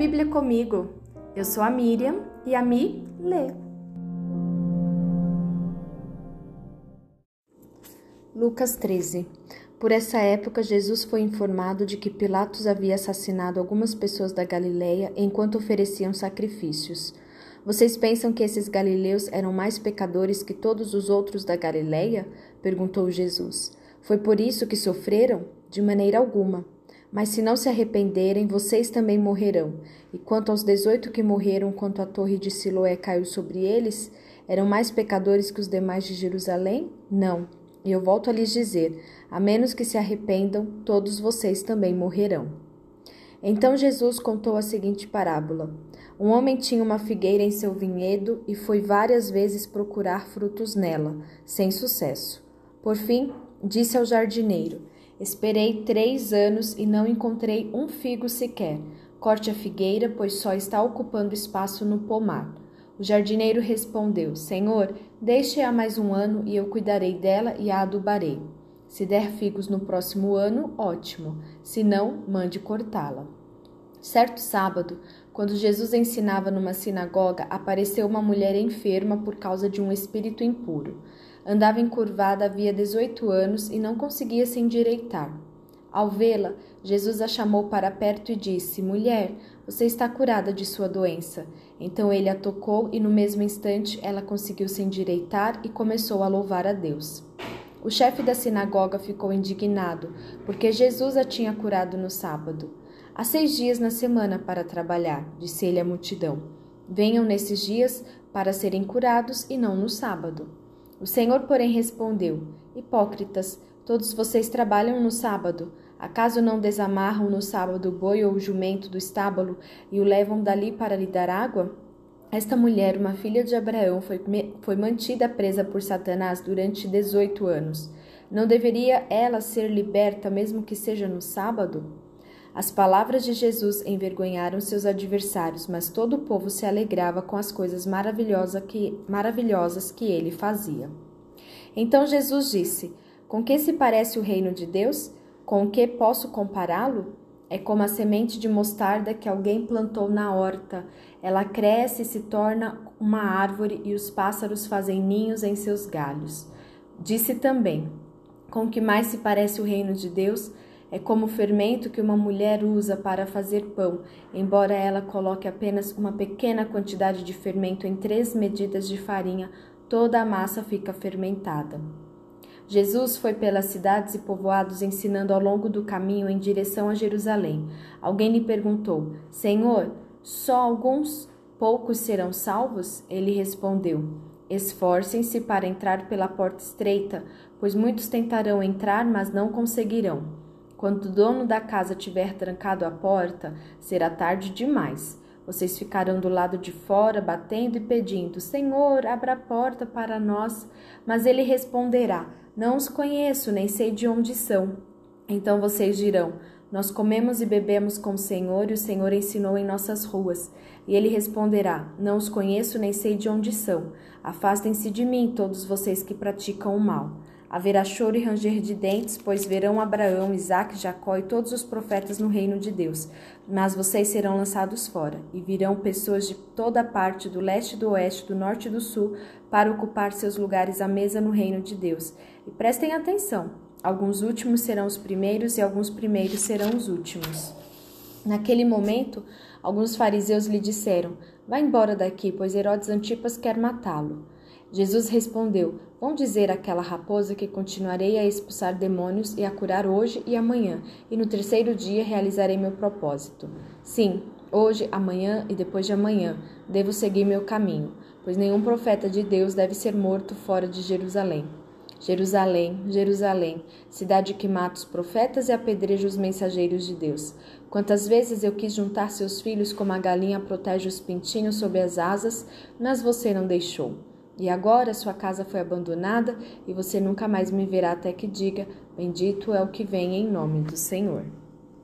Bíblia comigo. Eu sou a Miriam e a Mi lê. Lucas 13. Por essa época, Jesus foi informado de que Pilatos havia assassinado algumas pessoas da Galileia enquanto ofereciam sacrifícios. Vocês pensam que esses galileus eram mais pecadores que todos os outros da Galileia? perguntou Jesus. Foi por isso que sofreram? De maneira alguma. Mas se não se arrependerem, vocês também morrerão. E quanto aos dezoito que morreram quando a torre de Siloé caiu sobre eles, eram mais pecadores que os demais de Jerusalém? Não. E eu volto a lhes dizer: a menos que se arrependam, todos vocês também morrerão. Então Jesus contou a seguinte parábola: Um homem tinha uma figueira em seu vinhedo e foi várias vezes procurar frutos nela, sem sucesso. Por fim, disse ao jardineiro: Esperei três anos e não encontrei um figo sequer. Corte a figueira, pois só está ocupando espaço no pomar. O jardineiro respondeu: Senhor, deixe-a mais um ano e eu cuidarei dela e a adubarei. Se der figos no próximo ano, ótimo. Se não, mande cortá-la. Certo sábado, quando Jesus ensinava numa sinagoga, apareceu uma mulher enferma por causa de um espírito impuro. Andava encurvada havia dezoito anos e não conseguia se endireitar. Ao vê-la, Jesus a chamou para perto e disse: Mulher, você está curada de sua doença. Então ele a tocou e no mesmo instante ela conseguiu se endireitar e começou a louvar a Deus. O chefe da sinagoga ficou indignado, porque Jesus a tinha curado no sábado. Há seis dias na semana para trabalhar, disse ele à multidão. Venham nesses dias para serem curados e não no sábado. O Senhor, porém, respondeu: Hipócritas, todos vocês trabalham no sábado. Acaso não desamarram no sábado o boi ou o jumento do estábulo e o levam dali para lhe dar água? Esta mulher, uma filha de Abraão, foi, foi mantida presa por Satanás durante dezoito anos. Não deveria ela ser liberta, mesmo que seja no sábado? As palavras de Jesus envergonharam seus adversários, mas todo o povo se alegrava com as coisas maravilhosas que, maravilhosas que ele fazia. Então Jesus disse: Com que se parece o reino de Deus? Com o que posso compará-lo? É como a semente de mostarda que alguém plantou na horta. Ela cresce e se torna uma árvore e os pássaros fazem ninhos em seus galhos. Disse também: Com que mais se parece o reino de Deus? É como o fermento que uma mulher usa para fazer pão, embora ela coloque apenas uma pequena quantidade de fermento em três medidas de farinha, toda a massa fica fermentada. Jesus foi pelas cidades e povoados ensinando ao longo do caminho em direção a Jerusalém. Alguém lhe perguntou: Senhor, só alguns poucos serão salvos? Ele respondeu: Esforcem-se para entrar pela porta estreita, pois muitos tentarão entrar, mas não conseguirão. Quando o dono da casa tiver trancado a porta, será tarde demais. Vocês ficarão do lado de fora, batendo e pedindo: Senhor, abra a porta para nós. Mas ele responderá: Não os conheço, nem sei de onde são. Então vocês dirão: Nós comemos e bebemos com o Senhor, e o Senhor ensinou em nossas ruas. E ele responderá: Não os conheço, nem sei de onde são. Afastem-se de mim, todos vocês que praticam o mal. Haverá choro e ranger de dentes, pois verão Abraão, Isaque, Jacó e todos os profetas no reino de Deus. Mas vocês serão lançados fora, e virão pessoas de toda parte, do leste, do oeste, do norte e do sul, para ocupar seus lugares à mesa no reino de Deus. E prestem atenção: alguns últimos serão os primeiros, e alguns primeiros serão os últimos. Naquele momento, alguns fariseus lhe disseram: Vá embora daqui, pois Herodes Antipas quer matá-lo. Jesus respondeu: Vão dizer àquela raposa que continuarei a expulsar demônios e a curar hoje e amanhã, e no terceiro dia realizarei meu propósito. Sim, hoje, amanhã e depois de amanhã devo seguir meu caminho, pois nenhum profeta de Deus deve ser morto fora de Jerusalém. Jerusalém, Jerusalém, cidade que mata os profetas e apedreja os mensageiros de Deus. Quantas vezes eu quis juntar seus filhos como a galinha protege os pintinhos sob as asas, mas você não deixou. E agora sua casa foi abandonada e você nunca mais me verá até que diga: Bendito é o que vem em nome do Senhor.